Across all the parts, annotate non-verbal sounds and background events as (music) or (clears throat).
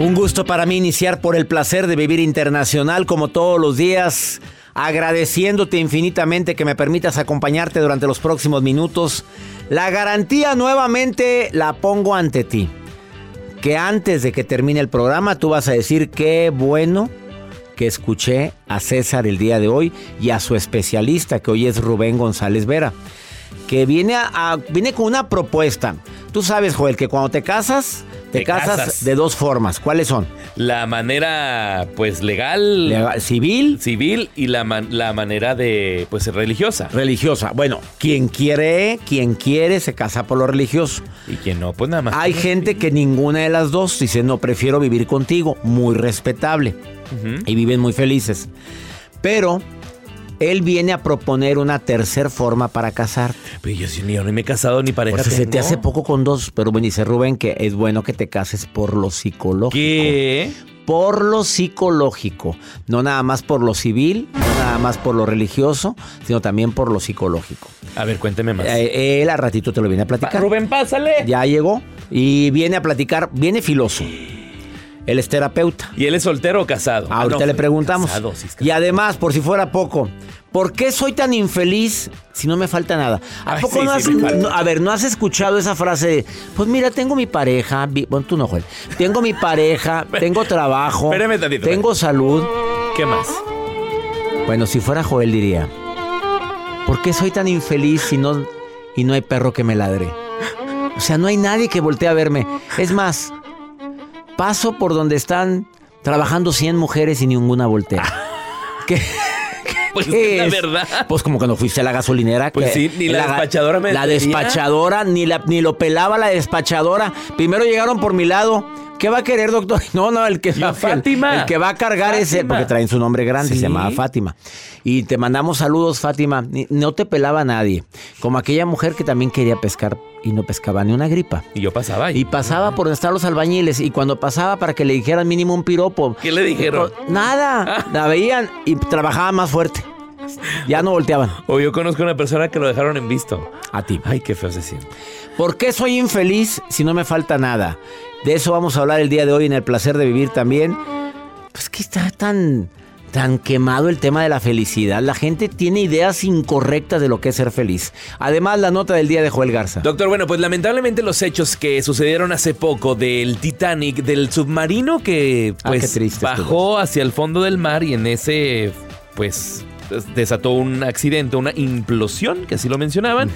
Un gusto para mí iniciar por el placer de vivir internacional como todos los días, agradeciéndote infinitamente que me permitas acompañarte durante los próximos minutos. La garantía nuevamente la pongo ante ti. Que antes de que termine el programa tú vas a decir qué bueno que escuché a César el día de hoy y a su especialista que hoy es Rubén González Vera. Que viene, a, viene con una propuesta. Tú sabes, Joel, que cuando te casas, te, Te casas, casas. de dos formas. ¿Cuáles son? La manera, pues, legal, Legal- civil, civil y la, man- la manera de, pues, religiosa. religiosa. Bueno, quien quiere, quien quiere se casa por lo religioso. Y quien no, pues nada más. Hay gente que ninguna de las dos dice, no, prefiero vivir contigo. Muy respetable. Y viven muy felices. Pero él viene a proponer una tercer forma para casar. Pero yo, sí, yo no me he casado ni pareja Pues se te tengo. hace poco con dos, pero bueno, dice Rubén que es bueno que te cases por lo psicológico. ¿Qué? Por lo psicológico. No nada más por lo civil, no nada más por lo religioso, sino también por lo psicológico. A ver, cuénteme más. Eh, él a ratito te lo viene a Pa- platicar. Rubén, pásale. Ya llegó y viene a platicar, viene filoso. Él es terapeuta. ¿Y él es soltero o casado? Ah, Ahorita no, le preguntamos. casado, sí es casado. y además, por si fuera poco, ¿por qué soy tan infeliz si no me falta nada? ¿A Ay, poco sí, no has, no- a ver, no has escuchado esa frase de, pues mira, tengo mi pareja, bueno, tú no, Joel. Tengo mi pareja, (laughs) tengo trabajo, Espérame tantito, tengo salud. ¿Qué más? Bueno, si fuera Joel diría, ¿por qué soy tan infeliz si no y no hay perro que me ladre? O sea, no hay nadie que voltee a verme. Es más, paso por donde están trabajando 100 mujeres y ninguna voltea. (laughs) ¿Qué? Pues ¿Qué la es? verdad. Pues como cuando fuiste a la gasolinera. Pues que sí, ni la despachadora me La despachadora, ni, la, ni lo pelaba la despachadora. Primero llegaron por mi lado. ¿Qué va a querer, doctor? (laughs) No, no, el que, el- Fátima. el que va a cargar ese, Fátima. porque traen su nombre grande, Sí. se llamaba Fátima. Y te mandamos saludos, Fátima. No te pelaba nadie. Como aquella mujer que también quería pescar y no pescaba ni una gripa. Y yo pasaba ahí. Y pasaba por donde estaban los albañiles. Y cuando pasaba para que le dijeran mínimo un piropo. ¿Qué le dijeron? pues, Nada. La veían y trabajaba más fuerte. Ya no volteaban. O yo conozco una persona que lo dejaron en visto. A ti. Ay, qué feo se siente. ¿Por qué soy infeliz si no me falta nada? De eso vamos a hablar el día de hoy en el placer de vivir también. Pues que está tan, tan quemado el tema de la felicidad. La gente tiene ideas incorrectas de lo que es ser feliz. Además, la nota del día de Joel Garza. Doctor, bueno, pues lamentablemente los hechos que sucedieron hace poco del Titanic, del submarino que Ah, pues qué triste bajó hacia el fondo del mar y en ese pues desató un accidente, una implosión, que así lo mencionaban.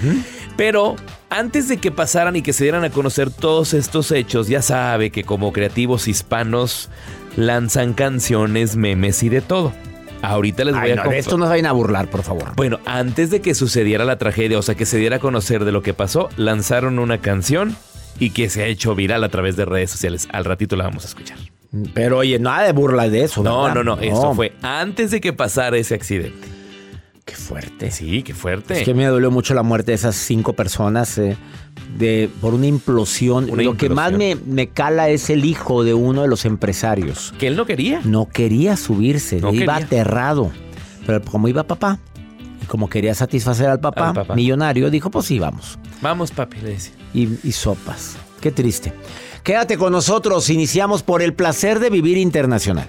Pero antes de que pasaran y que se dieran a conocer todos estos hechos, ya sabe que como creativos hispanos lanzan canciones, memes y de todo. Ahorita les voy a no, de esto nos vayan a burlar, por favor. Bueno, antes de que sucediera la tragedia, o sea, que se diera a conocer de lo que pasó, lanzaron una canción y que se ha hecho viral a través de redes sociales. Al ratito la vamos a escuchar. Pero oye, nada de burla de eso. No, ¿verdad? no, no, Eso fue antes de que pasara ese accidente. Qué fuerte. Sí, qué fuerte. Es que me dolió mucho la muerte de esas cinco personas eh, de, por una implosión. Una Lo que más me, me cala es el hijo de uno de los empresarios. Que él no quería. No quería subirse, No iba quería. aterrado. Pero como iba papá, y como quería satisfacer al papá, Al papá. millonario, dijo, pues sí, vamos. Vamos, papi, le decía. Y, y sopas. Qué triste. Quédate con nosotros, iniciamos por el placer de vivir internacional.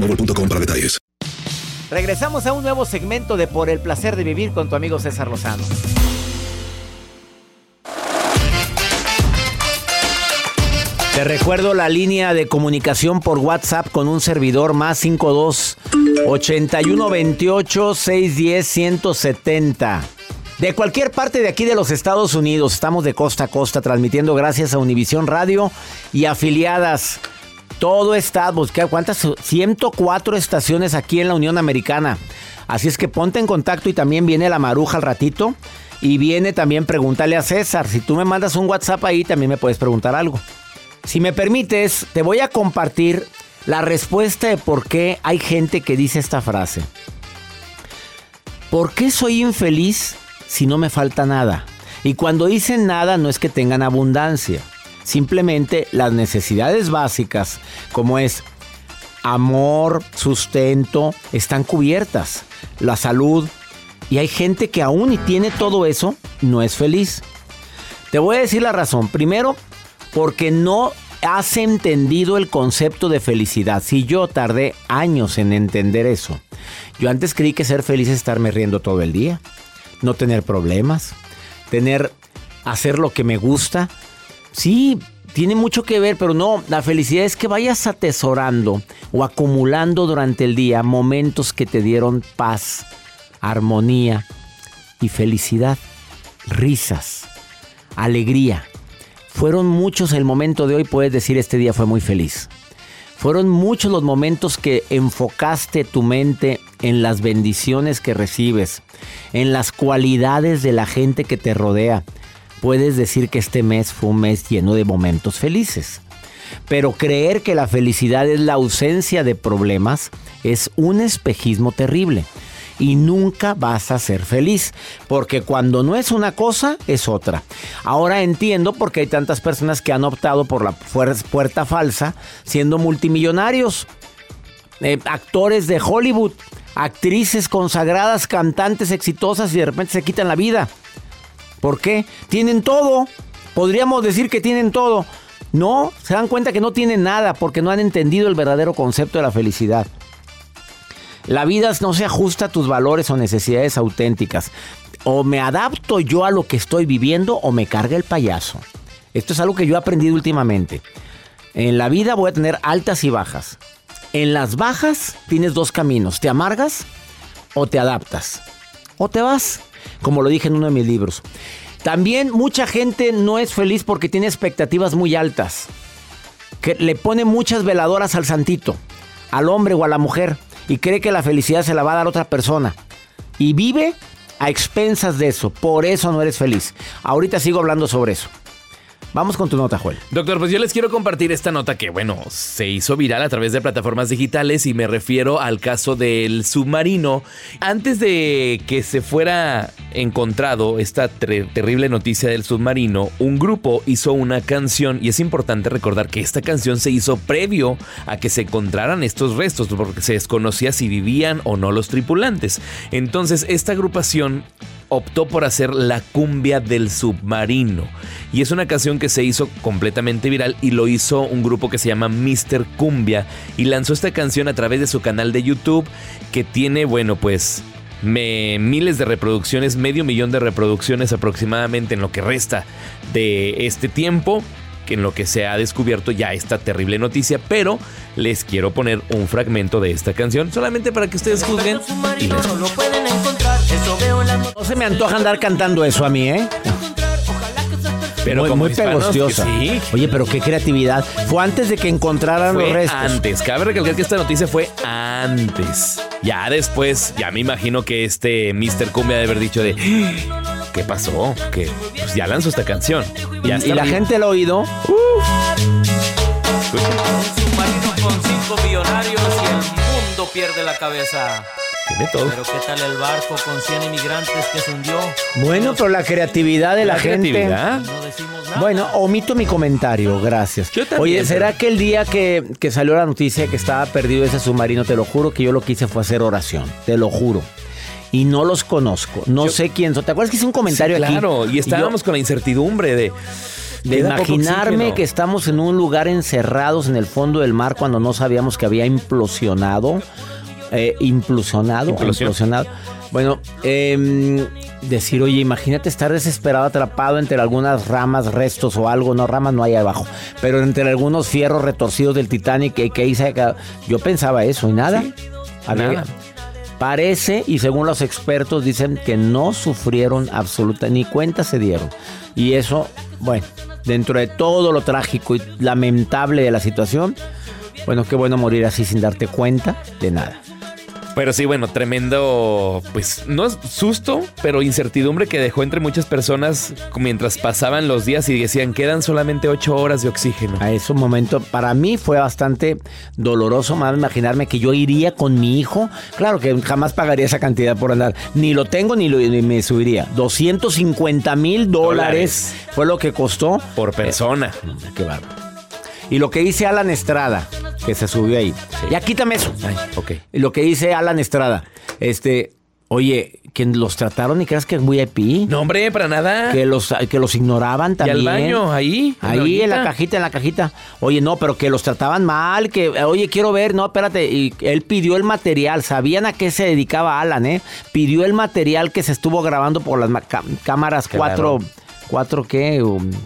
boostmobile.com para detalles. Regresamos a un nuevo segmento de Por el placer de vivir con tu amigo César Lozano. Te recuerdo la línea de comunicación por WhatsApp con un servidor más 52 81 28 610 170. De cualquier parte de aquí de los Estados Unidos, estamos de costa a costa transmitiendo gracias a Univisión Radio y afiliadas. Todo está, buscar cuántas 104 estaciones aquí en la Unión Americana. Así es que ponte en contacto y también viene la maruja al ratito. Y viene también pregúntale a César. Si tú me mandas un WhatsApp ahí, también me puedes preguntar algo. Si me permites, te voy a compartir la respuesta de por qué hay gente que dice esta frase. ¿Por qué soy infeliz si no me falta nada? Y cuando dicen nada no es que tengan abundancia. Simplemente las necesidades básicas, como es amor, sustento, están cubiertas. La salud. Y hay gente que aún y tiene todo eso, no es feliz. Te voy a decir la razón. Primero, porque no has entendido el concepto de felicidad. Si yo tardé años en entender eso. Yo antes creí que ser feliz es estarme riendo todo el día, no tener problemas, tener hacer lo que me gusta. Sí, tiene mucho que ver, pero no, la felicidad es que vayas atesorando o acumulando durante el día momentos que te dieron paz, armonía y felicidad, risas, alegría. Fueron muchos el momento de hoy, puedes decir este día fue muy feliz. Fueron muchos los momentos que enfocaste tu mente en las bendiciones que recibes, en las cualidades de la gente que te rodea. Puedes decir que este mes fue un mes lleno de momentos felices. Pero creer que la felicidad es la ausencia de problemas es un espejismo terrible. Y nunca vas a ser feliz. Porque cuando no es una cosa, es otra. Ahora entiendo por qué hay tantas personas que han optado por la puerta falsa siendo multimillonarios. Eh, actores de Hollywood, actrices consagradas, cantantes exitosas y de repente se quitan la vida. ¿Por qué? Tienen todo. Podríamos decir que tienen todo. No, se dan cuenta que no tienen nada porque no han entendido el verdadero concepto de la felicidad. La vida no se ajusta a tus valores o necesidades auténticas. O me adapto yo a lo que estoy viviendo o me carga el payaso. Esto es algo que yo he aprendido últimamente. En la vida voy a tener altas y bajas. En las bajas tienes dos caminos. Te amargas o te adaptas. O te vas, como lo dije en uno de mis libros. También mucha gente no es feliz porque tiene expectativas muy altas. que le pone muchas veladoras al santito, al hombre o a la mujer, y cree que la felicidad se la va a dar otra persona. Y vive a expensas de eso. Por eso no eres feliz. Ahorita sigo hablando sobre eso. Vamos con tu nota, Joel. Doctor, pues yo les quiero compartir esta nota que, bueno, se hizo viral a través de plataformas digitales y me refiero al caso del submarino. Antes de que se fuera encontrado esta terrible noticia del submarino, un grupo hizo una canción y es importante recordar que esta canción se hizo previo a que se encontraran estos restos porque se desconocía si vivían o no los tripulantes. Entonces, esta agrupación optó por hacer la cumbia del submarino. Y es una canción que se hizo completamente viral y lo hizo un grupo que se llama Mr. Cumbia y lanzó esta canción a través de su canal de YouTube que tiene, bueno, pues miles de reproducciones, medio millón de reproducciones aproximadamente en lo que resta de este tiempo en lo que se ha descubierto ya esta terrible noticia, pero les quiero poner un fragmento de esta canción solamente para que ustedes juzguen no se me antoja andar cantando eso a mí, ¿eh? Pero muy, muy pegostiosa. Sí. Oye, pero qué creatividad. Fue antes de que encontraran los restos. Antes. Cabe recalcar que esta noticia fue antes. Ya después, ya me imagino que este Mr. Cumbia debe haber dicho de. ¿Qué pasó? Que pues ya lanzó esta canción. y, la gente lo ha oído. Un submarino con cinco millonarios y el mundo pierde la cabeza. Pero qué tal el barco con 100 inmigrantes que se hundió. Bueno, pero la creatividad de la, gente. Bueno, omito mi comentario, gracias. Oye, ¿será que el día que, salió la noticia que estaba perdido ese submarino, te lo juro que yo lo que hice fue hacer oración, te lo juro y no los conozco. No sé quién son. ¿Te acuerdas que hice un comentario aquí? Claro, y estábamos con la incertidumbre de. De imaginarme que estamos en un lugar encerrados en el fondo del mar cuando no sabíamos que había implosionado eh, implosionado, implosionado. Bueno, em, decir, oye, imagínate estar desesperado, atrapado entre algunas ramas, restos o algo, no ramas no hay abajo, pero entre algunos fierros retorcidos del Titanic que, que hice Yo pensaba eso y nada. nada. Parece, y según los expertos dicen que no sufrieron absoluta, ni cuenta se dieron. Y eso, bueno, dentro de todo lo trágico y lamentable de la situación, bueno, qué bueno morir así sin darte cuenta de nada. Pero sí, bueno, tremendo, pues no es susto, pero incertidumbre que dejó entre muchas personas mientras pasaban los días y decían, quedan solamente ocho horas de oxígeno. A ese momento, para mí fue bastante doloroso más imaginarme que yo iría con mi hijo. Claro que jamás pagaría esa cantidad por andar. Ni lo tengo ni, lo, me subiría. 250 mil dólares fue lo que costó. Por persona. qué bárbaro. Y lo que dice Alan Estrada, que se subió ahí. Ya quítame eso. Ay, ok. Y lo que dice Alan Estrada, este, oye, que los trataron y creas que es VIP. No, hombre, para nada. Que los, que los ignoraban también. ¿Y al baño? Ahí. Ahí, en la cajita, en la cajita. Oye, no, pero que los trataban mal, que, oye, quiero ver, no, espérate. Y él pidió el material, sabían a qué se dedicaba Alan, ¿eh? Pidió el material que se estuvo grabando por las cámaras cuatro ¿Cuatro qué?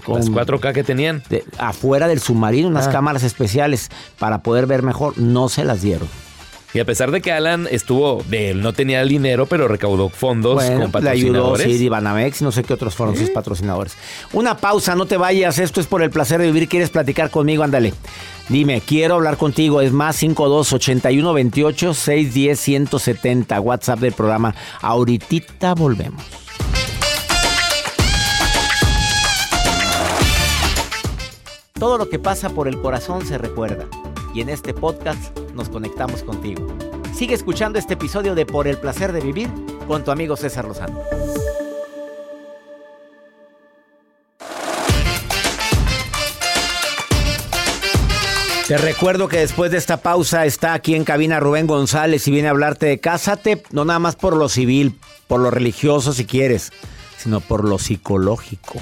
Con, Las 4K que tenían. afuera del submarino, unas ah. cámaras especiales para poder ver mejor. No se las dieron. Y a pesar de que Alan estuvo, él no tenía el dinero, pero recaudó fondos con patrocinadores. Le ayudó, sí, Banamex, no sé qué otros fueron sus patrocinadores. Una pausa, no te vayas, esto es por el placer de vivir. ¿Quieres platicar conmigo? Ándale. Dime, quiero hablar contigo. Es más 52 81 28 610 170. WhatsApp del programa. Ahorita volvemos. Todo lo que pasa por el corazón se recuerda y en este podcast nos conectamos contigo. Sigue escuchando este episodio de Por el placer de vivir con tu amigo César Lozano. Te recuerdo que después de esta pausa está aquí en cabina Rubén González y viene a hablarte de cásate, no nada más por lo civil, por lo religioso si quieres, sino por lo psicológico.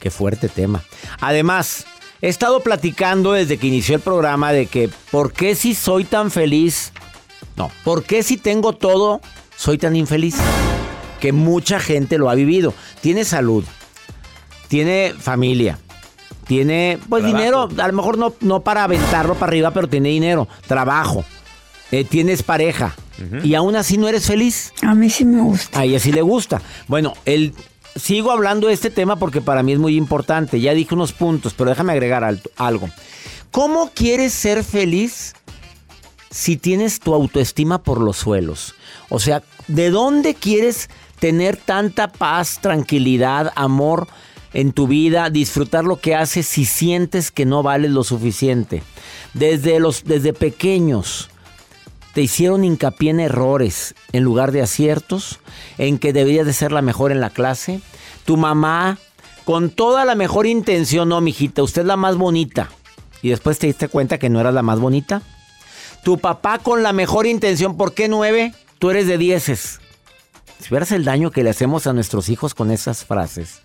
Qué fuerte tema. Además, He estado platicando desde que inició el programa de que ¿por qué si soy tan feliz? No, ¿por qué si tengo todo soy tan infeliz? Que mucha gente lo ha vivido. Tiene salud, tiene familia, tiene pues dinero, a lo mejor no, no para aventarlo para arriba, pero tiene dinero, trabajo, eh, tienes pareja. Y aún así no eres feliz. A mí sí me gusta. A ella sí le gusta. Bueno, el sigo hablando de este tema porque para mí es muy importante. Ya dije unos puntos, pero déjame agregar algo. ¿Cómo quieres ser feliz si tienes tu autoestima por los suelos? O sea, ¿de dónde quieres tener tanta paz, tranquilidad, amor en tu vida, disfrutar lo que haces si sientes que no vales lo suficiente? Desde los desde pequeños te hicieron hincapié en errores en lugar de aciertos, en que debías de ser la mejor en la clase. Tu mamá con toda la mejor intención, no, mijita, usted es la más bonita. Y después te diste cuenta que no eras la más bonita. Tu papá con la mejor intención, ¿por qué nueve? Tú eres de dieces. Si vieras el daño que le hacemos a nuestros hijos con esas frases.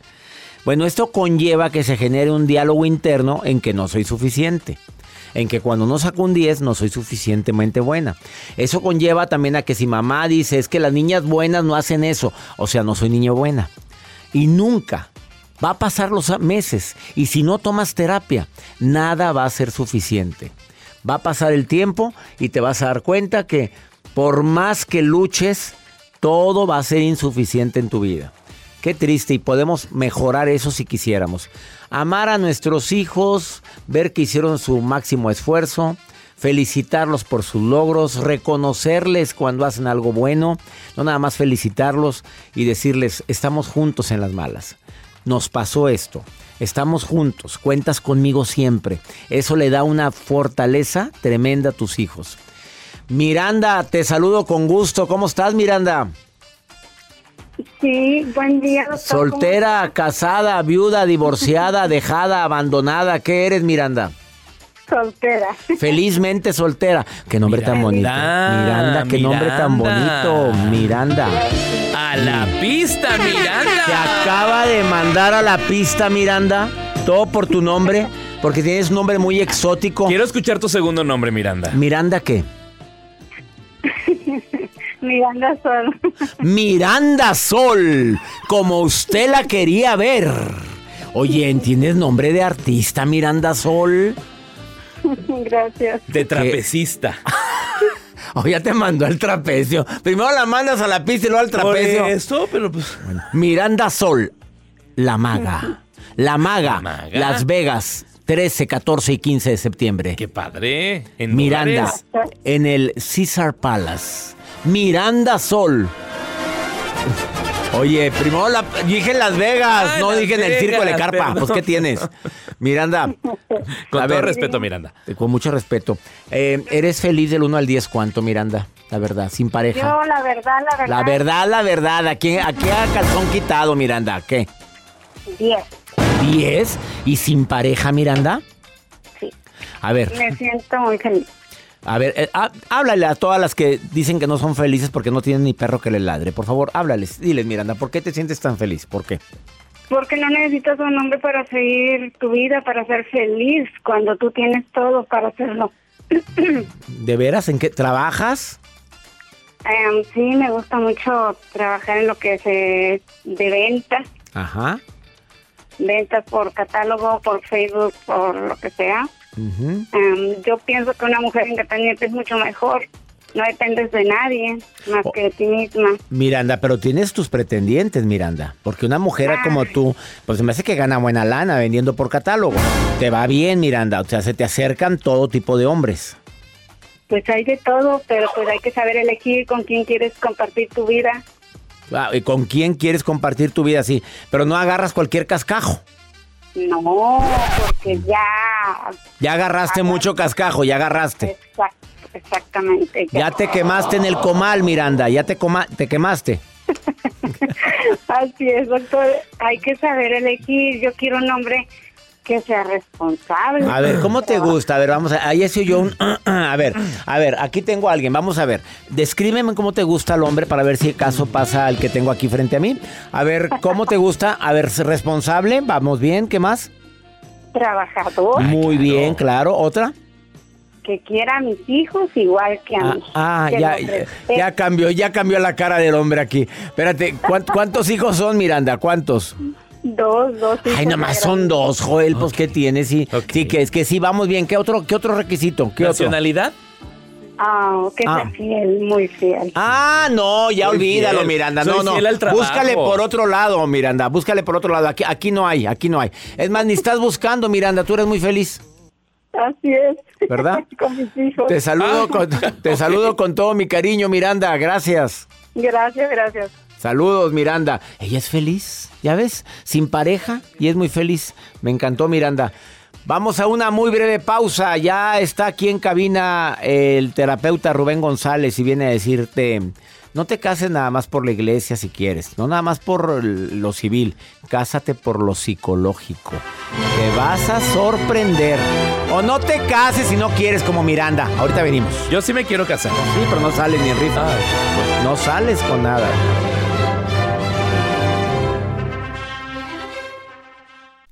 Bueno, esto conlleva que se genere un diálogo interno en que no soy suficiente. En que cuando no saco un 10 no soy suficientemente buena. Eso conlleva también a que si mamá dice es que las niñas buenas no hacen eso, o sea, no soy niña buena. Y nunca, Va a pasar los meses y si no tomas terapia, nada va a ser suficiente. Va a pasar el tiempo y te vas a dar cuenta que por más que luches, todo va a ser insuficiente en tu vida. Qué triste y podemos mejorar eso si quisiéramos. Amar a nuestros hijos, ver que hicieron su máximo esfuerzo, felicitarlos por sus logros, reconocerles cuando hacen algo bueno, no nada más felicitarlos y decirles, estamos juntos en las malas nos pasó esto. Estamos juntos, cuentas conmigo siempre. Eso le da una fortaleza tremenda a tus hijos. Miranda, te saludo con gusto. ¿Cómo estás, Miranda? Sí, buen día. Soltera, casada, viuda, divorciada, (laughs) dejada, abandonada. ¿Qué eres, Miranda? Soltera. Felizmente soltera. Qué nombre tan bonito. Miranda, qué nombre tan bonito. Miranda. A la pista, Miranda. Te acaba de mandar a la pista, Miranda. Todo por tu nombre. Porque tienes un nombre muy exótico. Quiero escuchar tu segundo nombre, Miranda. ¿Miranda qué? (laughs) Miranda Sol. Miranda Sol. Como usted la quería ver. Oye, ¿tienes nombre de artista, Miranda Sol? (laughs) Gracias. De trapecista. (laughs) O ya te mandó al trapecio. Primero la mandas a la pista y luego al trapecio. Por eso, pero pues. Miranda Sol, la maga. La maga, Las Vegas, 13, 14 y 15 de septiembre. Qué padre. ¿En Miranda, en el Caesar Palace. Miranda Sol. Oye, primero la, dije en Las Vegas, no dije en el circo de Carpa. Pues, ¿qué tienes? Miranda. (laughs) Con todo respeto, Miranda. Con mucho respeto. Eh, ¿Eres feliz del 1 al 10 cuánto, Miranda? La verdad, sin pareja. Yo, la verdad, la verdad. La verdad, la verdad. ¿A qué, a qué ha calzón quitado, Miranda? ¿A qué? 10. ¿10? ¿Y sin pareja, Miranda? Sí. A ver. Me siento muy feliz. A ver, eh, háblale a todas las que dicen que no son felices porque no tienen ni perro que le ladre. Por favor, háblales. Diles, Miranda, ¿por qué te sientes tan feliz? ¿Por qué? Porque no necesitas un hombre para seguir tu vida, para ser feliz, cuando tú tienes todo para hacerlo. (clears throat) ¿De veras? ¿En qué trabajas? Em, sí, me gusta mucho trabajar en lo que es de ventas. Ajá. Ventas por catálogo, por Facebook, por lo que sea. Em, yo pienso que una mujer independiente es mucho mejor. No dependes de nadie más oh. que de ti misma. Miranda, pero tienes tus pretendientes, Miranda. Porque una mujer como tú, pues me hace que gana buena lana vendiendo por catálogo. Te va bien, Miranda. O sea, se te acercan todo tipo de hombres. Pues hay de todo, pero pues hay que saber elegir con quién quieres compartir tu vida. Ah, ¿Y con quién quieres compartir tu vida? Sí, pero no agarras cualquier cascajo. No, porque ya... Ya agarraste mucho cascajo, ya agarraste. exactamente. Ya. te quemaste en el comal, Miranda, ya te, coma te quemaste. (laughs) Así es, doctor. Hay que saber elegir. Yo quiero un hombre que sea responsable. A ver, ¿cómo te gusta? A ver, vamos a... Ahí sido yo un... (clears throat) A ver, a ver, aquí tengo a alguien. Vamos a ver. Descríbeme cómo te gusta el hombre para ver si el caso pasa al que tengo aquí frente a mí. A ver, ¿cómo te gusta? A ver, responsable. Vamos bien. ¿Qué más? Trabajador. Muy bien, claro. ¿Otra? que quiera a mis hijos igual que a ah, mí. Ah, ya, ya, cambió, ya cambió la cara del hombre aquí. Espérate, ¿cuántos hijos son, Miranda? ¿Cuántos? Dos, dos. Ay, nada más son dos, Joel, pues ¿qué tienes? Sí, sí, que es que sí, vamos bien. ¿Qué otro, qué otro requisito? ¿Qué ¿Nacionalidad? Ah, que ah. fiel, muy fiel. Ah, no, ya olvídalo, Miranda. no, no. Búscale por otro lado, Miranda. Búscale por otro lado. Aquí, aquí no hay, aquí no hay. Es más, ni estás buscando, Miranda. Tú eres muy feliz. Así es. ¿Verdad? (laughs) con mis hijos. Te saludo, Ah, con, (laughs) te saludo con todo mi cariño, Miranda. Gracias. Gracias, gracias. Saludos, Miranda. Ella es feliz, ¿ya ves? Sin pareja y es muy feliz. Me encantó, Miranda. Vamos a una muy breve pausa. Ya está aquí en cabina el terapeuta Rubén González y viene a decirte, no te cases nada más por la iglesia si quieres, no nada más por lo civil, cásate por lo psicológico. Te vas a sorprender. O no te cases si no quieres como Miranda. Ahorita venimos. Yo sí me quiero casar. Sí, pero no sales ni en rifa. No sales con nada.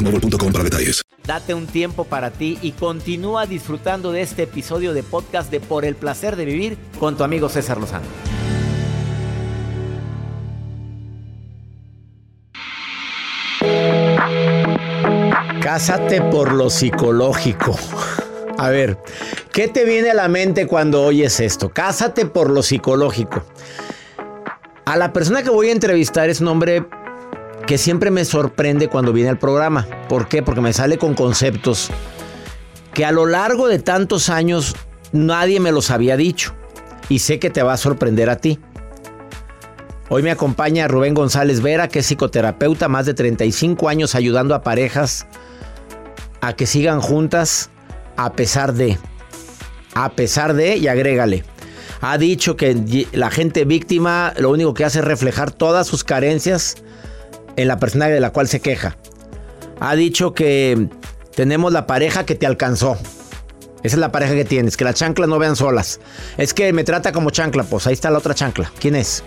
boostmobile.com para detalles. Date un tiempo para ti y continúa disfrutando de este episodio de podcast de Por el placer de vivir con tu amigo César Lozano. Cásate por lo psicológico. A ver, ¿qué te viene a la mente cuando oyes esto? Cásate por lo psicológico. A la persona que voy a entrevistar es un hombre que siempre me sorprende cuando viene al programa. ¿Por qué? Porque me sale con conceptos que a lo largo de tantos años nadie me los había dicho. Y sé que te va a sorprender a ti. Hoy me acompaña Rubén González Vera, que es psicoterapeuta, más de 35 años ayudando a parejas a que sigan juntas a pesar de. A pesar de, y agrégale. Ha dicho que la gente víctima lo único que hace es reflejar todas sus carencias en la persona de la cual se queja. Ha dicho que tenemos la pareja que te alcanzó. Esa es la pareja que tienes, que las chanclas no vean solas. Es que me trata como chancla, pues ahí está la otra chancla. ¿Quién es?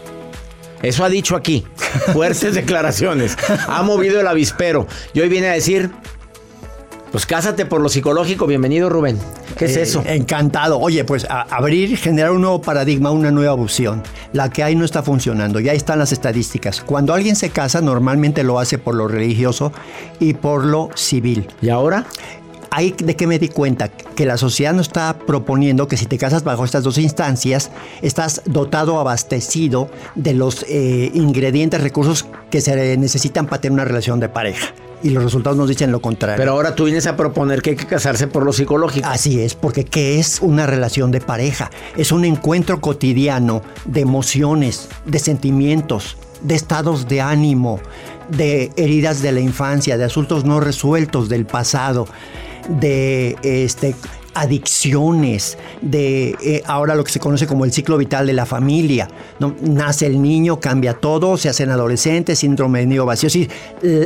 Eso ha dicho aquí. (laughs) Fuertes declaraciones. Ha movido el avispero. Y hoy viene a decir, pues cásate por lo psicológico. Bienvenido, Rubén. ¿Qué es Eh, eso? Encantado. Oye, pues a- abrir, generar un nuevo paradigma, una nueva opción. La que hay no está funcionando. Ya están las estadísticas. Cuando alguien se casa, normalmente lo hace por lo religioso y por lo civil. ¿Y ahora? Ahí de que me di cuenta que la sociedad nos está proponiendo que si te casas bajo estas dos instancias, estás dotado, abastecido de los eh, ingredientes, recursos que se necesitan para tener una relación de pareja. Y los resultados nos dicen lo contrario. Pero ahora tú vienes a proponer que hay que casarse por lo psicológico. Así es, porque ¿qué es una relación de pareja? Es un encuentro cotidiano de emociones, de sentimientos, de estados de ánimo, de heridas de la infancia, de asuntos no resueltos del pasado, de este adicciones, de eh, ahora lo que se conoce como el ciclo vital de la familia. Nace el niño, cambia todo, se hacen adolescentes, síndrome de nido vacío. Decir,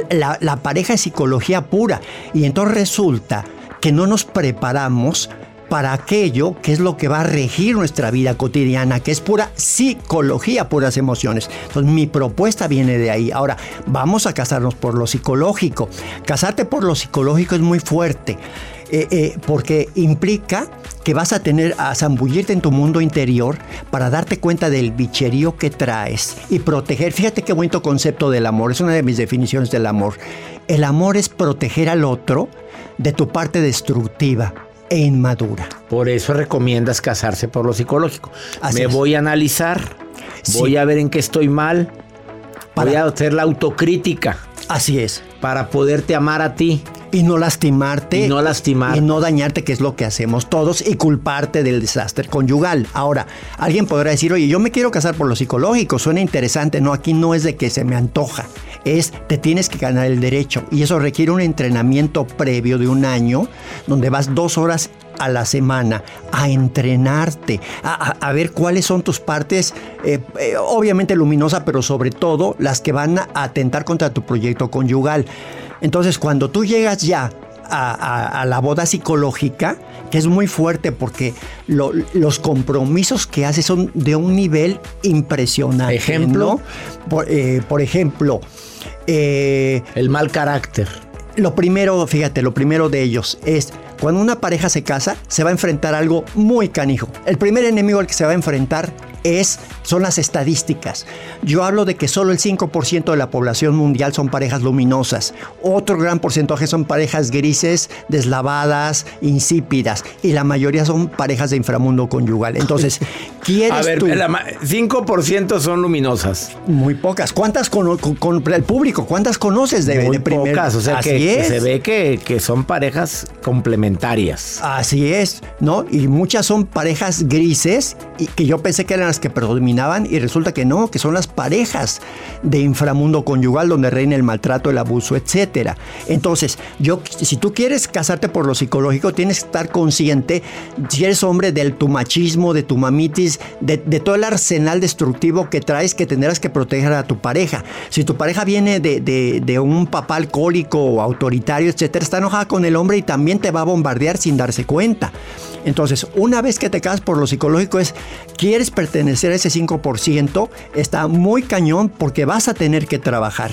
la, la pareja es psicología pura. Y entonces resulta que no nos preparamos para aquello que es lo que va a regir nuestra vida cotidiana, que es pura psicología, puras emociones. Entonces mi propuesta viene de ahí. Ahora, vamos a casarnos por lo psicológico. Casarte por lo psicológico es muy fuerte. Eh, eh, porque implica que vas a tener a zambullirte en tu mundo interior para darte cuenta del bicherío que traes y proteger. Fíjate qué bonito concepto del amor, es una de mis definiciones del amor. El amor es proteger al otro de tu parte destructiva e inmadura. Por eso recomiendas casarse por lo psicológico. Así Me es. voy a analizar, Sí. voy a ver en qué estoy mal, voy a hacer la autocrítica Así es. para poderte amar a ti. Y no lastimarte. Y no lastimar. Y no dañarte, que es lo que hacemos todos, y culparte del desastre conyugal. Ahora, alguien podrá decir, oye, yo me quiero casar por lo psicológico, suena interesante. No, aquí no es de que se me antoja, es te tienes que ganar el derecho y eso requiere un entrenamiento previo de un año donde vas dos horas a la semana a entrenarte, a, ver cuáles son tus partes, eh, eh, obviamente luminosa, pero sobre todo las que van a atentar contra tu proyecto conyugal. Entonces, cuando tú llegas ya a, la boda psicológica, que es muy fuerte porque los compromisos que hace son de un nivel impresionante. Ejemplo. Por, eh, ejemplo. el mal carácter. Lo primero, fíjate, lo primero de ellos es cuando una pareja se casa, se va a enfrentar algo muy canijo. El primer enemigo al que se va a enfrentar es, son las estadísticas. Yo hablo de que solo el 5% de la población mundial son parejas luminosas. Otro gran porcentaje son parejas grises, deslavadas, insípidas. Y la mayoría son parejas de inframundo conyugal. Entonces, (laughs) ¿quieres A ver, tú? 5% son luminosas. Muy pocas. ¿Cuántas con, el público? ¿Cuántas conoces de, Muy de pocas. O sea, que, se ve que, que son parejas complementarias. Así es, ¿no? Y muchas son parejas grises y que yo pensé que eran que predominaban y resulta que no, que son las parejas de inframundo conyugal donde reina el maltrato, el abuso, etcétera. Entonces, yo, si tú quieres casarte por lo psicológico, tienes que estar consciente, si eres hombre, de tu machismo, de tu mamitis, de, todo el arsenal destructivo que traes que tendrás que proteger a tu pareja. Si tu pareja viene de, de un papá alcohólico o autoritario, etcétera, está enojada con el hombre y también te va a bombardear sin darse cuenta. Entonces, una vez que te casas por lo psicológico es, quieres pertenecer a ese 5%, está muy cañón porque vas a tener que trabajar.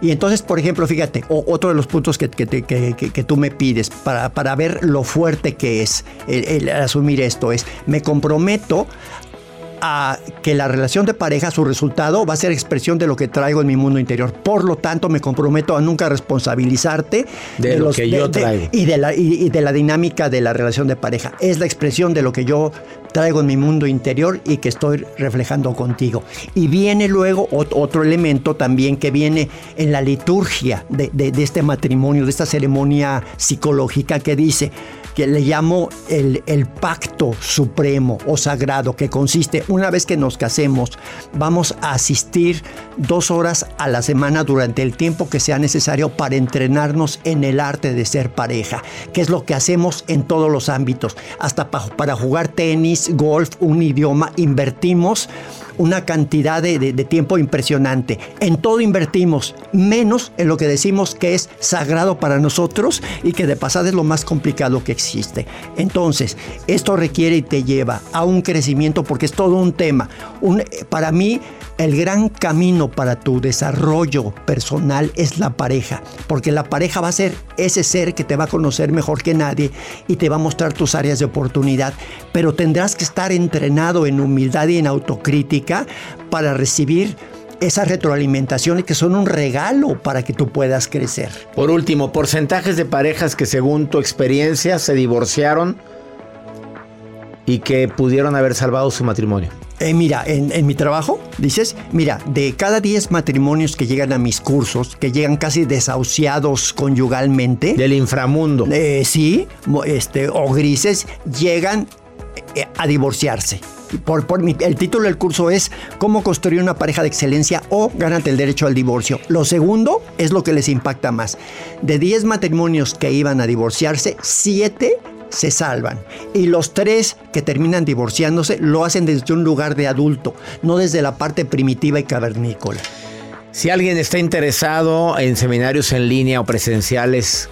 Y entonces, por ejemplo, fíjate, otro de los puntos que, que, tú me pides para, para, ver lo fuerte que es el asumir esto es, me comprometo a que la relación de pareja, su resultado, va a ser expresión de lo que traigo en mi mundo interior. Por lo tanto, me comprometo a nunca responsabilizarte de, lo que yo traigo. y, de la, y, de la dinámica de la relación de pareja. Es la expresión de lo que yo traigo en mi mundo interior y que estoy reflejando contigo. Y viene luego otro elemento también que viene en la liturgia de, de este matrimonio, de esta ceremonia psicológica que dice, que le llamo el, el, pacto supremo o sagrado, que consiste, una vez que nos casemos, vamos a asistir dos horas a la semana durante el tiempo que sea necesario para entrenarnos en el arte de ser pareja, que es lo que hacemos en todos los ámbitos, hasta para jugar tenis, golf, un idioma, invertimos una cantidad de, tiempo impresionante. En todo invertimos, menos en lo que decimos que es sagrado para nosotros y que de pasada es lo más complicado que existe. Entonces, esto requiere y te lleva a un crecimiento porque es todo un tema. Un, para mí, el gran camino para tu desarrollo personal es la pareja, porque la pareja va a ser ese ser que te va a conocer mejor que nadie y te va a mostrar tus áreas de oportunidad, pero tendrás que estar entrenado en humildad y en autocrítica para recibir esas retroalimentaciones que son un regalo para que tú puedas crecer. Por último, porcentajes de parejas que según tu experiencia se divorciaron y que pudieron haber salvado su matrimonio. Eh, mira, en, mi trabajo, dices, mira, de cada 10 matrimonios que llegan a mis cursos, que llegan casi desahuciados conyugalmente. Del inframundo. Eh, sí, este, o grises, llegan eh, a divorciarse. Por, por el título del curso es Cómo construir una pareja de excelencia o gánate el derecho al divorcio. Lo segundo es lo que les impacta más. De 10 matrimonios que iban a divorciarse, 7 se salvan. Y los tres que terminan divorciándose lo hacen desde un lugar de adulto, no desde la parte primitiva y cavernícola. Si alguien está interesado en seminarios en línea o presenciales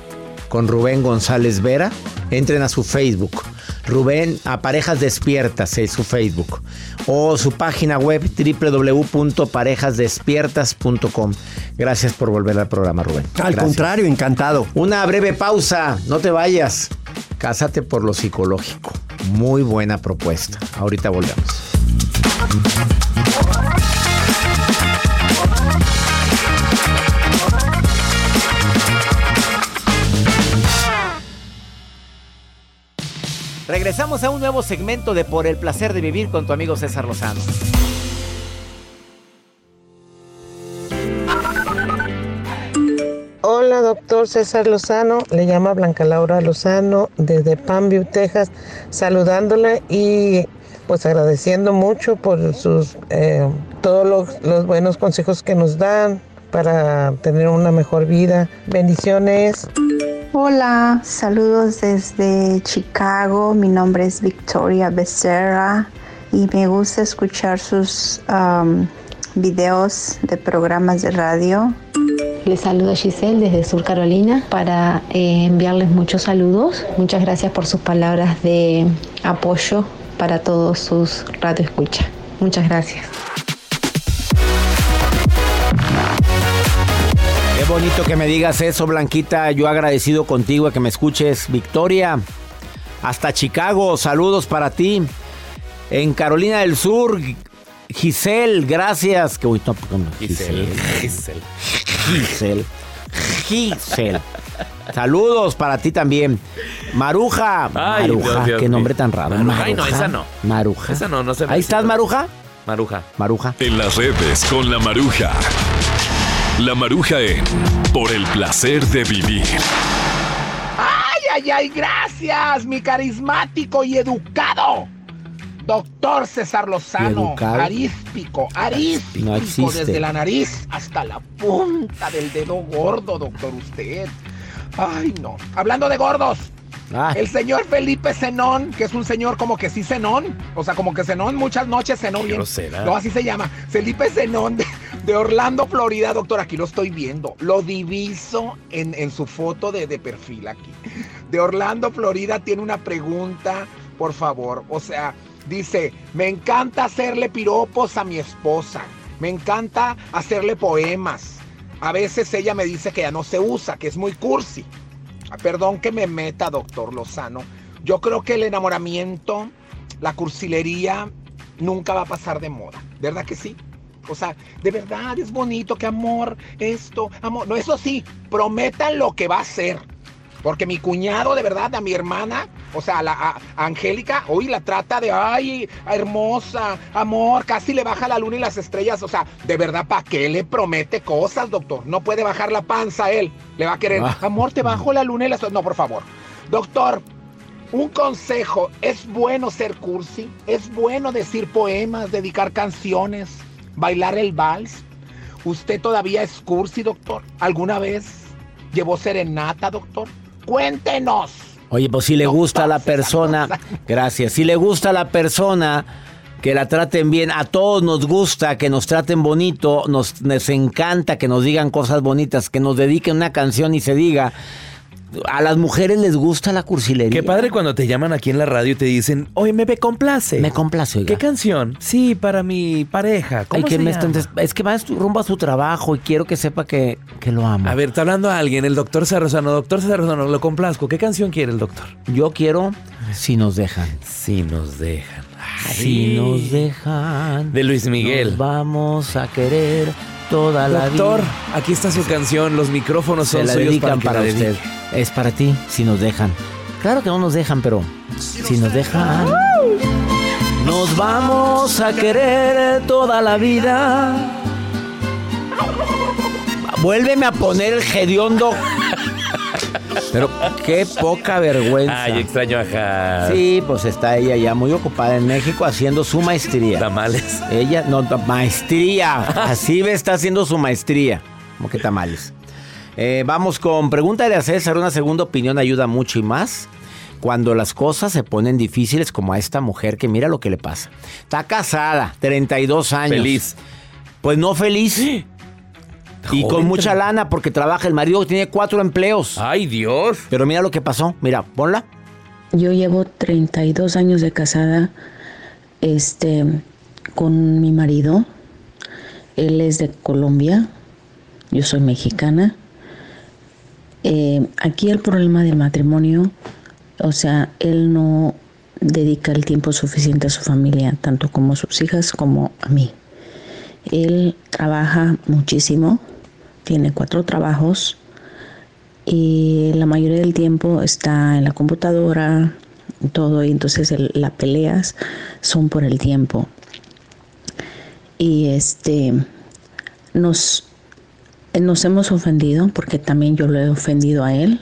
con Rubén González Vera, entren a su Facebook. Rubén a Parejas Despiertas es su Facebook. O su página web www.parejasdespiertas.com. Gracias por volver al programa, Rubén. Al contrario, encantado. Una breve pausa, no te vayas. Cásate por lo psicológico. Muy buena propuesta. Ahorita volvemos. Regresamos a un nuevo segmento de Por el placer de vivir con tu amigo César Lozano. Hola, doctor César Lozano. Le llama Blanca Laura Lozano desde Panview, Texas, saludándole y pues agradeciendo mucho por sus eh, todos los, buenos consejos que nos dan para tener una mejor vida. Bendiciones. Hola, saludos desde Chicago. Mi nombre es Victoria Becerra y me gusta escuchar sus um, videos de programas de radio. Les saluda Giselle desde Sur Carolina para eh, enviarles muchos saludos. Muchas gracias por sus palabras de apoyo para todos sus radio escucha. Muchas gracias. Bonito que me digas eso, Blanquita. Yo agradecido contigo que me escuches. Victoria, hasta Chicago, saludos para ti. En Carolina del Sur, Giselle, gracias. Qué bonito. Giselle. Giselle. Giselle. Giselle. Saludos para ti también. Maruja. Ay, Maruja, Dios, Dios qué nombre tan raro. Maruja. Ay, no, esa no. Maruja. Esa no, no se me Ahí estás, Maruja. Maruja. Maruja. En las redes con la Maruja. La Maruja en Por el placer de vivir. ¡Ay, ay, ay! Gracias, mi carismático y educado. Doctor César Lozano, aríspico, aríspico, No desde la nariz hasta la punta del dedo gordo, doctor, usted. Ay, no. Hablando de gordos, Ah, el señor Felipe Zenón, que es un señor como que sí cenón, o sea, como que cenón muchas noches, cenó bien. No, así se llama. Felipe Zenón de, de Orlando, Florida, doctor, aquí lo estoy viendo. Lo diviso en, en su foto de, de perfil aquí. De Orlando, Florida, tiene una pregunta, por favor. O sea, dice, me encanta hacerle piropos a mi esposa. Me encanta hacerle poemas. A veces ella me dice que ya no se usa, que es muy cursi. Perdón que me meta, doctor Lozano. Yo creo que el enamoramiento, la cursilería, nunca va a pasar de moda. ¿Verdad que sí? O sea, de verdad es bonito que amor, esto, amor. No, eso sí, prometan lo que va a ser. Porque mi cuñado, de verdad, a mi hermana, o sea, la a- Angélica, hoy la trata de, ay, hermosa, amor, casi le baja la luna y las estrellas. O sea, de verdad, ¿para qué le promete cosas, doctor? No puede bajar la panza él. Le va a querer, Ah. amor, te bajo la luna y las No, por favor. Doctor, un consejo, ¿es bueno ser cursi? ¿Es bueno decir poemas, dedicar canciones, bailar el vals? ¿Usted todavía es cursi, doctor? ¿Alguna vez llevó serenata, doctor? Cuéntenos. Oye, pues si le gusta a la persona, gracias. Si le gusta a la persona que la traten bien, a todos nos gusta que nos traten bonito, nos, nos encanta que nos digan cosas bonitas, que nos dediquen una canción y se diga. A las mujeres les gusta la cursilería. Qué padre cuando te llaman aquí en la radio y te dicen, oye, me, me complace. Me complace, oiga. ¿Qué canción? Sí, para mi pareja. ¿Cómo Ay, que se me llama? están- es que va rumbo a su trabajo y quiero que sepa que, que lo amo. A ver, está hablando a alguien, el doctor Sarrozano. Doctor Sarrozano, lo complazco. ¿Qué canción quiere el doctor? Yo quiero si nos dejan. Si nos dejan. Si nos dejan. De Luis Miguel. Nos vamos a querer toda la vida. Doctor, aquí está su canción. Los micrófonos Se son la suyos dedican para la usted. dedique. Es para ti, si nos dejan. Claro que no nos dejan, pero si nos dejan. Nos vamos a querer toda la vida. Vuélveme a poner el gediondo. Pero qué poca vergüenza. Ay, extraño a Jar. Sí, pues está ella ya muy ocupada en México haciendo su maestría. Tamales. Ella, no, maestría. Así está haciendo su maestría. Como que tamales. Eh, vamos con pregúntale a César. Una segunda opinión ayuda mucho y más cuando las cosas se ponen difíciles, como a esta mujer que mira lo que le pasa. Está casada, 32 años. Feliz. Pues no feliz. (gasps) Y con mucha lana porque trabaja el marido, tiene cuatro empleos. Ay, Dios. Pero mira lo que pasó. Mira, ponla. Yo llevo 32 años de casada este, con mi marido. Él es de Colombia, yo soy mexicana. Eh, aquí el problema del matrimonio, o sea, él no dedica el tiempo suficiente a su familia, tanto como a sus hijas como a mí. Él trabaja muchísimo, tiene cuatro trabajos y la mayoría del tiempo está en la computadora, todo, y entonces las peleas son por el tiempo. Y este, nos, nos hemos ofendido, porque también yo lo he ofendido a él.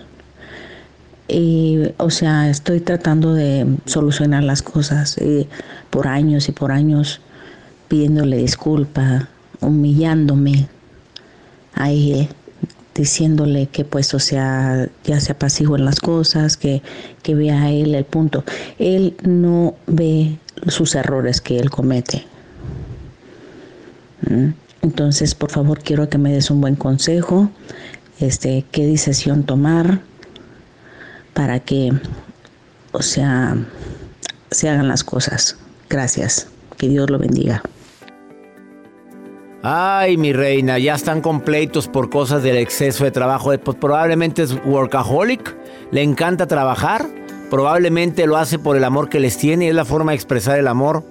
Y, o sea, estoy tratando de solucionar las cosas por años y por años pidiéndole disculpa, humillándome, a él diciéndole que pues o sea ya se apaciguen las cosas que, que vea a él el punto él no ve sus errores que él comete ¿Mm? Entonces por favor quiero que me des un buen consejo este qué decisión tomar para que o sea se hagan las cosas gracias que Dios lo bendiga Ay, mi reina, ya están completos por cosas del exceso de trabajo. Eh, pues probablemente es workaholic, le encanta trabajar, probablemente lo hace por el amor que les tiene y es la forma de expresar el amor.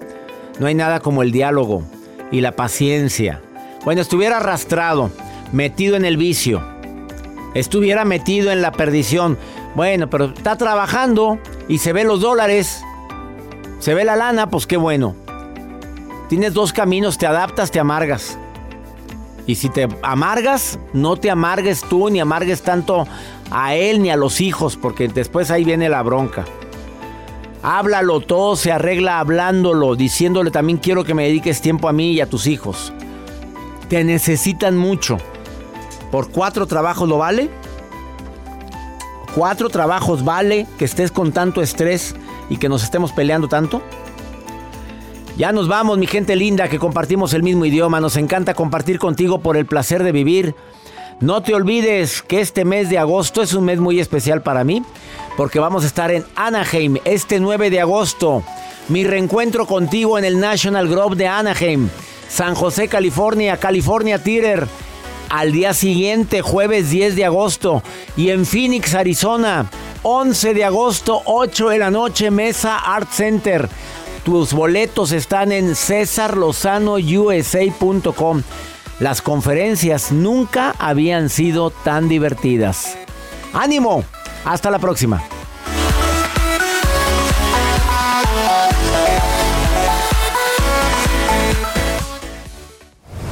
No hay nada como el diálogo y la paciencia. Bueno, estuviera arrastrado, metido en el vicio, estuviera metido en la perdición. Bueno, pero está trabajando y se ve los dólares, se ve la lana, pues qué bueno. Tienes dos caminos, te adaptas, te amargas. Y si te amargas, no te amargues tú ni amargues tanto a él ni a los hijos, porque después ahí viene la bronca. Háblalo, todo se arregla hablándolo, diciéndole también quiero que me dediques tiempo a mí y a tus hijos. Te necesitan mucho. ¿Por cuatro trabajos lo vale? ¿Cuatro trabajos vale que estés con tanto estrés y que nos estemos peleando tanto? Ya nos vamos, mi gente linda, que compartimos el mismo idioma. Nos encanta compartir contigo por el placer de vivir. No te olvides que este mes de agosto es un mes muy especial para mí, porque vamos a estar en Anaheim este 9 de agosto. Mi reencuentro contigo en el National Grove de Anaheim, San José, California, California Theater. Al día siguiente, jueves 10 de agosto. Y en Phoenix, Arizona, 11 de agosto, 8 de la noche, Mesa Art Center. Tus boletos están en cesarlozanousa.com. Las conferencias nunca habían sido tan divertidas. ¡Ánimo! Hasta la próxima.